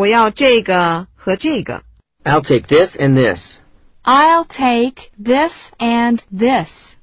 我要这个和这个。I'll take this and this. I'll take this and this.